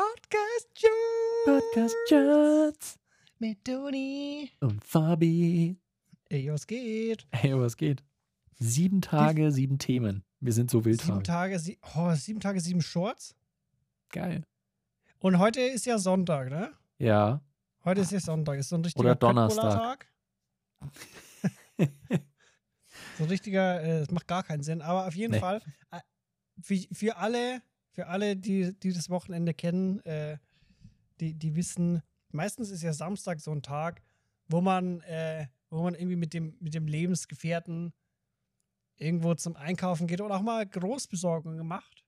Podcast Jones. Podcast Chats Mit Toni. und Fabi. Ey, was geht? Hey, was geht? Sieben Tage, sieben Themen. Wir sind so wild. Sieben. Tage, sie oh, sieben Tage, sieben Shorts. Geil. Und heute ist ja Sonntag, ne? Ja. Heute ist ja Sonntag. Ist so ein richtiger Oder Donnerstag. So ein richtiger, äh, das macht gar keinen Sinn. Aber auf jeden Nee. Fall, äh, für, für alle, für alle, die, die das Wochenende kennen, äh, die, die wissen, meistens ist ja Samstag so ein Tag, wo man, äh, wo man irgendwie mit dem, mit dem Lebensgefährten irgendwo zum Einkaufen geht oder auch mal Großbesorgungen macht.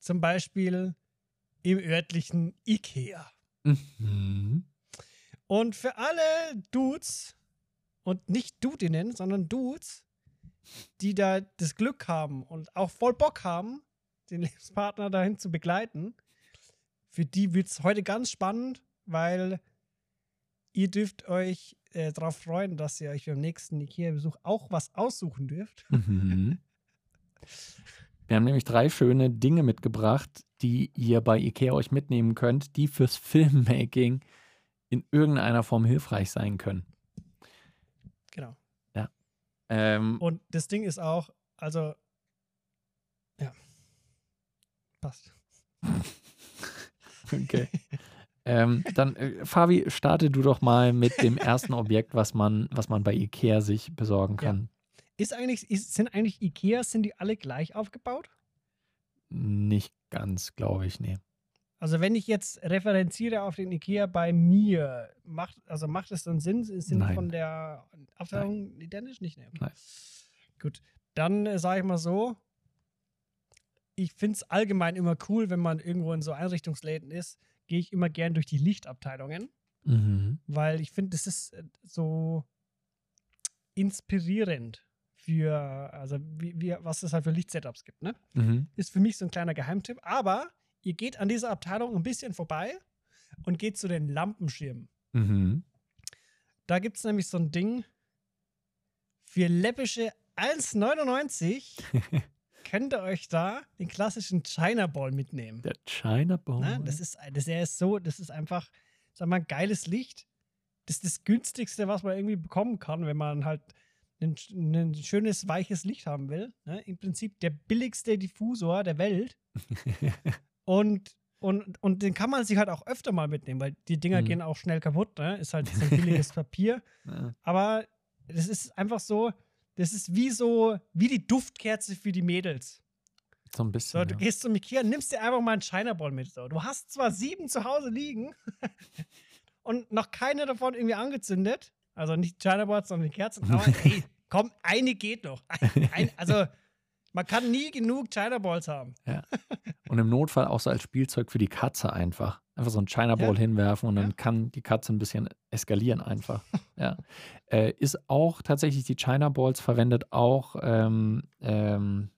Zum Beispiel im örtlichen Ikea. Mhm. Und für alle Dudes und nicht Dudinnen, sondern Dudes, die da das Glück haben und auch voll Bock haben, den Lebenspartner dahin zu begleiten, für die wird es heute ganz spannend, weil ihr dürft euch äh, darauf freuen, dass ihr euch beim nächsten Ikea-Besuch auch was aussuchen dürft. Mhm. Wir haben nämlich drei schöne Dinge mitgebracht, die ihr bei Ikea euch mitnehmen könnt, die fürs Filmmaking in irgendeiner Form hilfreich sein können. Genau. Ähm, Und das Ding ist auch, also, ja, passt. Okay. ähm, dann, äh, Fabi, starte du doch mal mit dem ersten Objekt, was man, was man bei Ikea sich besorgen kann. Ist eigentlich, ist, sind eigentlich Ikeas, sind die alle gleich aufgebaut? Nicht ganz, glaube ich, nee. Also wenn ich jetzt referenziere auf den Ikea bei mir, macht, also macht es dann Sinn? Sind die Nein. von der Abteilung identisch? Nicht? Nee. Nein. Gut, dann äh, sage ich mal so, ich finde es allgemein immer cool, wenn man irgendwo in so Einrichtungsläden ist, gehe ich immer gern durch die Lichtabteilungen, Mhm. weil ich finde, das ist äh, so inspirierend für, also wie, wie, was es halt für Lichtsetups gibt, ne? Mhm. ist für mich so ein kleiner Geheimtipp. Aber ihr geht an dieser Abteilung ein bisschen vorbei und geht zu den Lampenschirmen. Mhm. Da gibt es nämlich so ein Ding für läppische 1,99 könnt ihr euch da den klassischen China Ball mitnehmen. Der China Bowl. Ne? Das ist, das ist so, das ist einfach, sag mal, geiles Licht. Das ist das günstigste, was man irgendwie bekommen kann, wenn man halt ein, ein schönes, weiches Licht haben will. Ne? Im Prinzip der billigste Diffusor der Welt. Und, und, und den kann man sich halt auch öfter mal mitnehmen, weil die Dinger Mhm. gehen auch schnell kaputt. Ne? Ist halt so ein billiges Papier. Ja. Aber das ist einfach so, das ist wie so, wie die Duftkerze für die Mädels. so ein So, bisschen. du ja. gehst zum Ikea, nimmst dir einfach mal einen China Ball mit. So. Du hast zwar sieben zu Hause liegen und noch keine davon irgendwie angezündet. Also nicht China Balls, sondern die Kerzen. Aber ey, komm, eine geht noch. Ein, ein, also man kann nie genug China Balls haben. Und im Notfall auch so als Spielzeug für die Katze einfach. Einfach so einen China Ball Ja. hinwerfen und dann Ja. kann die Katze ein bisschen eskalieren einfach. ja. Äh, ist auch tatsächlich die China Balls verwendet auch ähm, ähm,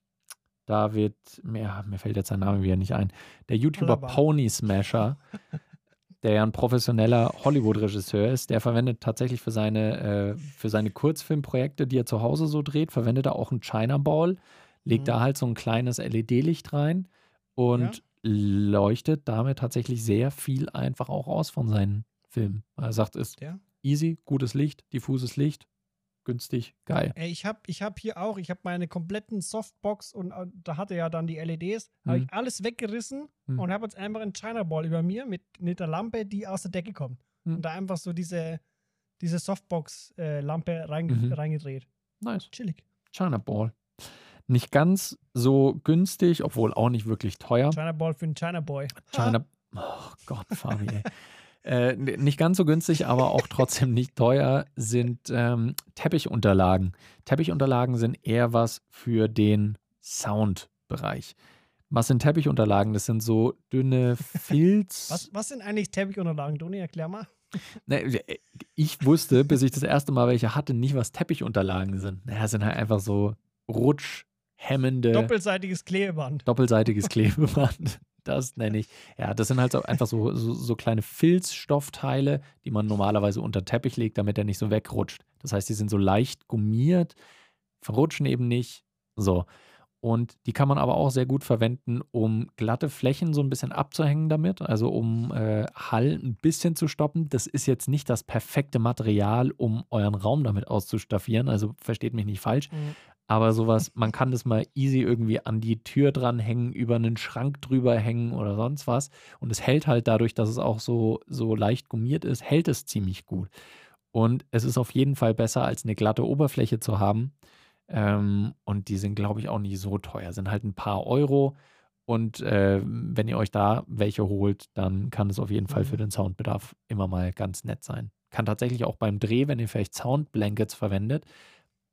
David, mir, mir fällt jetzt sein Name wieder nicht ein, der YouTuber Alaba. Pony Smasher, der ja ein professioneller Hollywood-Regisseur ist, der verwendet tatsächlich für seine, äh, für seine Kurzfilmprojekte, die er zu Hause so dreht, verwendet er auch einen China Ball, legt Mhm. da halt so ein kleines LED-Licht rein und leuchtet damit tatsächlich sehr viel einfach auch aus von seinen Filmen. Er sagt, ist Ja. easy, gutes Licht, diffuses Licht, günstig, geil. Ey, ich habe ich hab hier auch, ich habe meine kompletten Softbox und äh, da hatte ja dann die LEDs, habe Mhm. ich alles weggerissen Mhm. und habe jetzt einfach einen China Ball über mir mit, mit der Lampe, die aus der Decke kommt. Mhm. Und da einfach so diese, diese Softbox-Lampe rein, Mhm. reingedreht. Nice. Chillig. China Ball. Nicht ganz so günstig, obwohl auch nicht wirklich teuer. China Ball für einen China Boy. China. Oh Gott, Fabi, ey. Äh, nicht ganz so günstig, aber auch trotzdem nicht teuer sind ähm, Teppichunterlagen. Teppichunterlagen sind eher was für den Soundbereich. Was sind Teppichunterlagen? Das sind so dünne Filz. Was, was sind eigentlich Teppichunterlagen, Toni? Erklär mal. Ne, ich wusste, bis ich das erste Mal welche hatte, nicht, was Teppichunterlagen sind. Naja, sind halt einfach so rutschhemmende, Doppelseitiges Klebeband. doppelseitiges Klebeband. Das nenne ich. Ja, das sind halt so einfach so, so, so kleine Filzstoffteile, die man normalerweise unter Teppich legt, damit er nicht so wegrutscht. Das heißt, die sind so leicht gummiert, verrutschen eben nicht. So. Und die kann man aber auch sehr gut verwenden, um glatte Flächen so ein bisschen abzuhängen damit, also um äh, Hall ein bisschen zu stoppen. Das ist jetzt nicht das perfekte Material, um euren Raum damit auszustaffieren, also versteht mich nicht falsch. Mhm. Aber sowas, man kann das mal easy irgendwie an die Tür dranhängen, über einen Schrank drüber hängen oder sonst was. Und es hält halt dadurch, dass es auch so, so leicht gummiert ist, hält es ziemlich gut. Und es ist auf jeden Fall besser, als eine glatte Oberfläche zu haben. Ähm, und die sind, glaube ich, auch nicht so teuer. Sind halt ein paar Euro. Und äh, wenn ihr euch da welche holt, dann kann es auf jeden Fall für Mhm. den Soundbedarf immer mal ganz nett sein. Kann tatsächlich auch beim Dreh, wenn ihr vielleicht Soundblankets verwendet,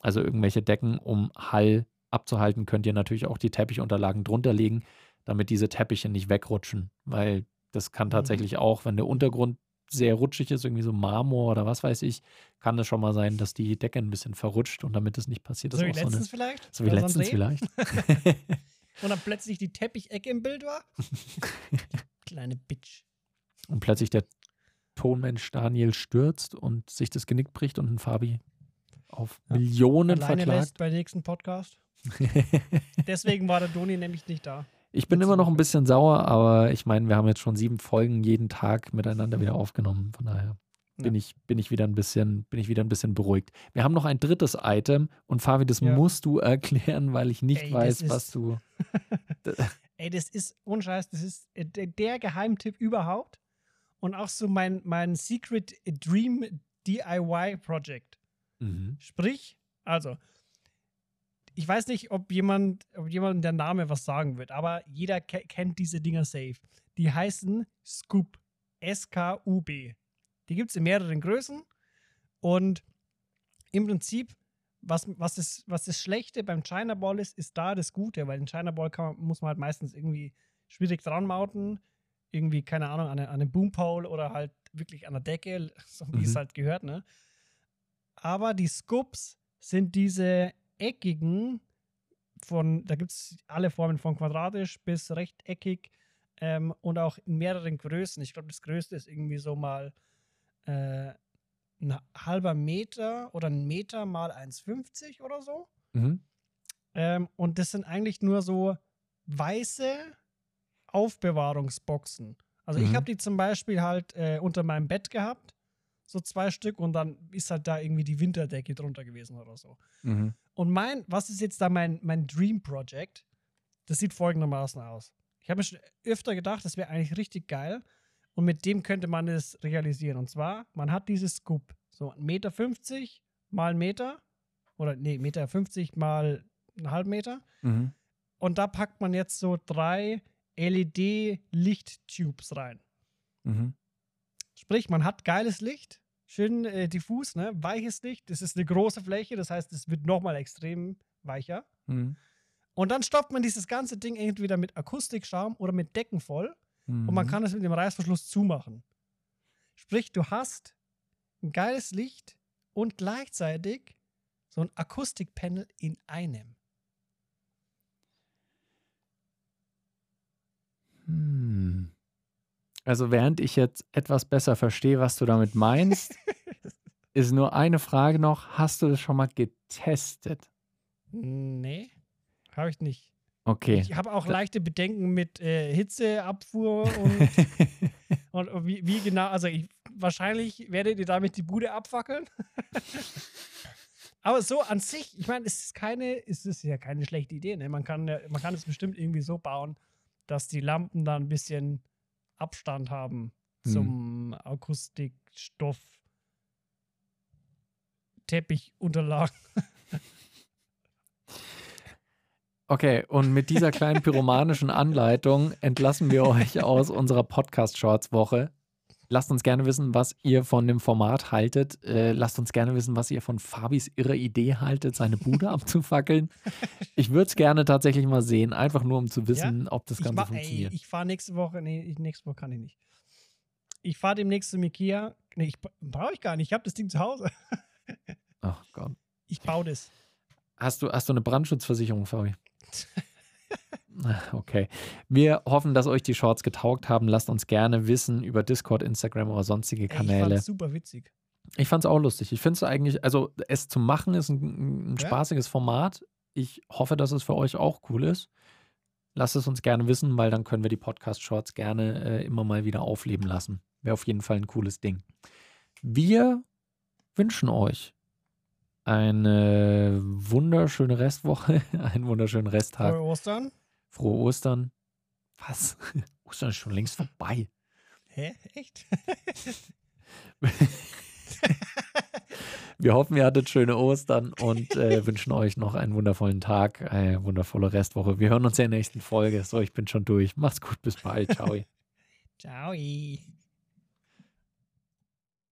also irgendwelche Decken, um Hall abzuhalten, könnt ihr natürlich auch die Teppichunterlagen drunter legen, damit diese Teppiche nicht wegrutschen. Weil das kann Mhm. tatsächlich auch, wenn der Untergrund sehr rutschig ist, irgendwie so Marmor oder was weiß ich, kann es schon mal sein, dass die Decke ein bisschen verrutscht und damit es nicht passiert, ist So wie auch so eine, letztens vielleicht? so wie Oder letztens vielleicht. Und dann plötzlich die Teppichecke im Bild war? Kleine Bitch. und plötzlich der Tonmensch Daniel stürzt und sich das Genick bricht und ein Fabi auf Ja. Millionen Alleine verklagt. lässt bei nächsten Podcast. Deswegen war der Doni nämlich nicht da. Ich bin immer noch ein bisschen sauer, aber ich meine, wir haben jetzt schon sieben Folgen jeden Tag miteinander wieder aufgenommen. Von daher bin, Ja. ich, bin, ich wieder ein bisschen, bin ich wieder ein bisschen beruhigt. Wir haben noch ein drittes Item und Fabi, das Ja. musst du erklären, weil ich nicht Ey, weiß, was du. Ey, das ist unscheiß, das ist äh, der, der Geheimtipp überhaupt. Und auch so mein, mein Secret Dream DIY Project. Mhm. Sprich, also, ich weiß nicht, ob jemand, ob jemand der Name was sagen wird, aber jeder ke kennt diese Dinger safe. Die heißen Scoop. S-K-U-B. Die gibt es in mehreren Größen. Und im Prinzip, was, was, ist, was das Schlechte beim China Ball ist, ist da das Gute, weil den China Ball man, muss man halt meistens irgendwie schwierig dran mounten. Irgendwie, keine Ahnung, an, eine, an einem Boompole oder halt wirklich an der Decke, so wie es Mhm. halt gehört, ne? Aber die Scoops sind diese eckigen, von, da gibt es alle Formen von quadratisch bis rechteckig ähm, und auch in mehreren Größen. Ich glaube, das größte ist irgendwie so mal äh, ein halber Meter oder ein Meter mal 1,50 oder so. Mhm. Ähm, und das sind eigentlich nur so weiße Aufbewahrungsboxen. Also ich Mhm. habe die zum Beispiel halt äh, unter meinem Bett gehabt, so zwei Stück, und dann ist halt da irgendwie die Winterdecke drunter gewesen oder so. Mhm. Und mein, was ist jetzt da mein, mein Dream Project? Das sieht folgendermaßen aus. Ich habe mir schon öfter gedacht, das wäre eigentlich richtig geil. Und mit dem könnte man es realisieren. Und zwar, man hat dieses Scoop. So 1,50 Meter mal einen Meter. Oder nee, 1,50 Meter mal einen halben Meter. Mhm. Und da packt man jetzt so drei LED-Lichttubes rein. Mhm. Sprich, man hat geiles Licht, schön äh, diffus, ne? weiches Licht. Das ist eine große Fläche, das heißt, es wird nochmal extrem weicher. Mhm. Und dann stopft man dieses ganze Ding entweder mit Akustikschaum oder mit Decken voll und man Mhm. kann es mit dem Reißverschluss zumachen. Sprich, du hast ein geiles Licht und gleichzeitig so ein Akustikpanel in einem. Hm. Also während ich jetzt etwas besser verstehe, was du damit meinst, ist nur eine Frage noch. Hast du das schon mal getestet? Nee, habe ich nicht. Okay. Ich habe auch leichte Bedenken mit äh, Hitzeabfuhr und, und wie, wie genau, also ich, wahrscheinlich werdet ihr damit die Bude abfackeln. Aber so an sich, ich meine, es ist keine, es ist ja keine schlechte Idee. Ne? Man, kann, man kann es bestimmt irgendwie so bauen, dass die Lampen da ein bisschen Abstand haben Hm. zum Akustikstoff, Teppichunterlagen. Okay, und mit dieser kleinen pyromanischen Anleitung entlassen wir euch aus unserer Podcast-Shorts-Woche. Lasst uns gerne wissen, was ihr von dem Format haltet. Äh, lasst uns gerne wissen, was ihr von Fabis irre Idee haltet, seine Bude abzufackeln. Ich würde es gerne tatsächlich mal sehen, einfach nur um zu wissen, ob das Ich, Ganze ma- ey, funktioniert. ich fahre nächste Woche, nee, ich, nächste Woche kann ich nicht. Ich fahre demnächst zum Ikea. Nee, ich brauche ich gar nicht. Ich habe das Ding zu Hause. Ach Gott. Ich baue das. Hast du, hast du eine Brandschutzversicherung, Fabi? Okay. Wir hoffen, dass euch die Shorts getaugt haben. Lasst uns gerne wissen über Discord, Instagram oder sonstige Ey, ich Kanäle. fand's super witzig. Ich fand es auch lustig. Ich finde es eigentlich, also es zu machen ist ein, ein Ja. spaßiges Format. Ich hoffe, dass es für euch auch cool ist. Lasst es uns gerne wissen, weil dann können wir die Podcast-Shorts gerne äh, immer mal wieder aufleben lassen. Wäre auf jeden Fall ein cooles Ding. Wir wünschen euch eine wunderschöne Restwoche, einen wunderschönen Resttag. Frohe Ostern. Frohe Ostern. Was? Ostern ist schon längst vorbei. Hä? Echt? Wir hoffen, ihr hattet schöne Ostern und äh, wünschen euch noch einen wundervollen Tag, eine wundervolle Restwoche. Wir hören uns in der nächsten Folge. So, ich bin schon durch. Macht's gut, bis bald. Ciao. Ciao.